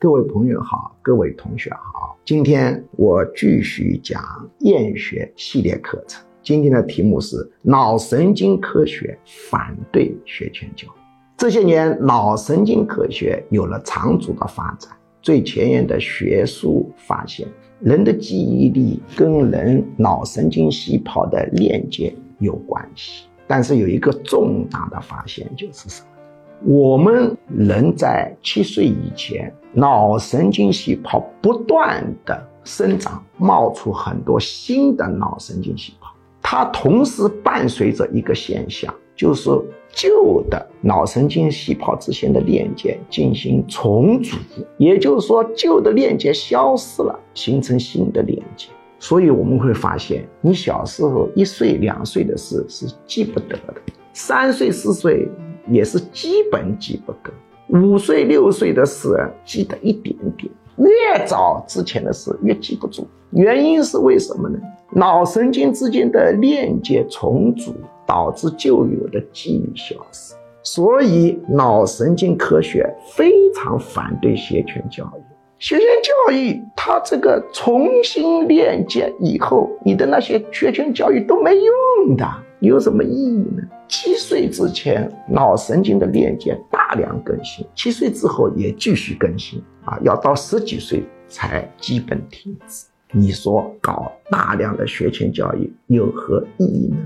各位朋友好，各位同学好，今天我继续讲厌学系列课程。今天的题目是脑神经科学反对学前教。这些年，脑神经科学有了长足的发展。最前沿的学术发现，人的记忆力跟人脑神经细胞的链接有关系。但是有一个重大的发现，就是什么？我们人在七岁以前，脑神经细胞不断的生长，冒出很多新的脑神经细胞。它同时伴随着一个现象，就是旧的脑神经细胞之间的链接进行重组，也就是说，旧的链接消失了，形成新的链接。所以我们会发现，你小时候一岁两岁的事是记不得的，三岁四岁。也是基本记不得，五岁六岁的事记得一点点，越早之前的事越记不住。原因是为什么呢？脑神经之间的链接重组导致旧有的记忆消失，所以脑神经科学非常反对学前教育。学前教育它这个重新链接以后，你的那些学前教育都没用的。有什么意义呢？七岁之前，脑神经的链接大量更新；七岁之后也继续更新啊，要到十几岁才基本停止。你说搞大量的学前教育有何意义呢？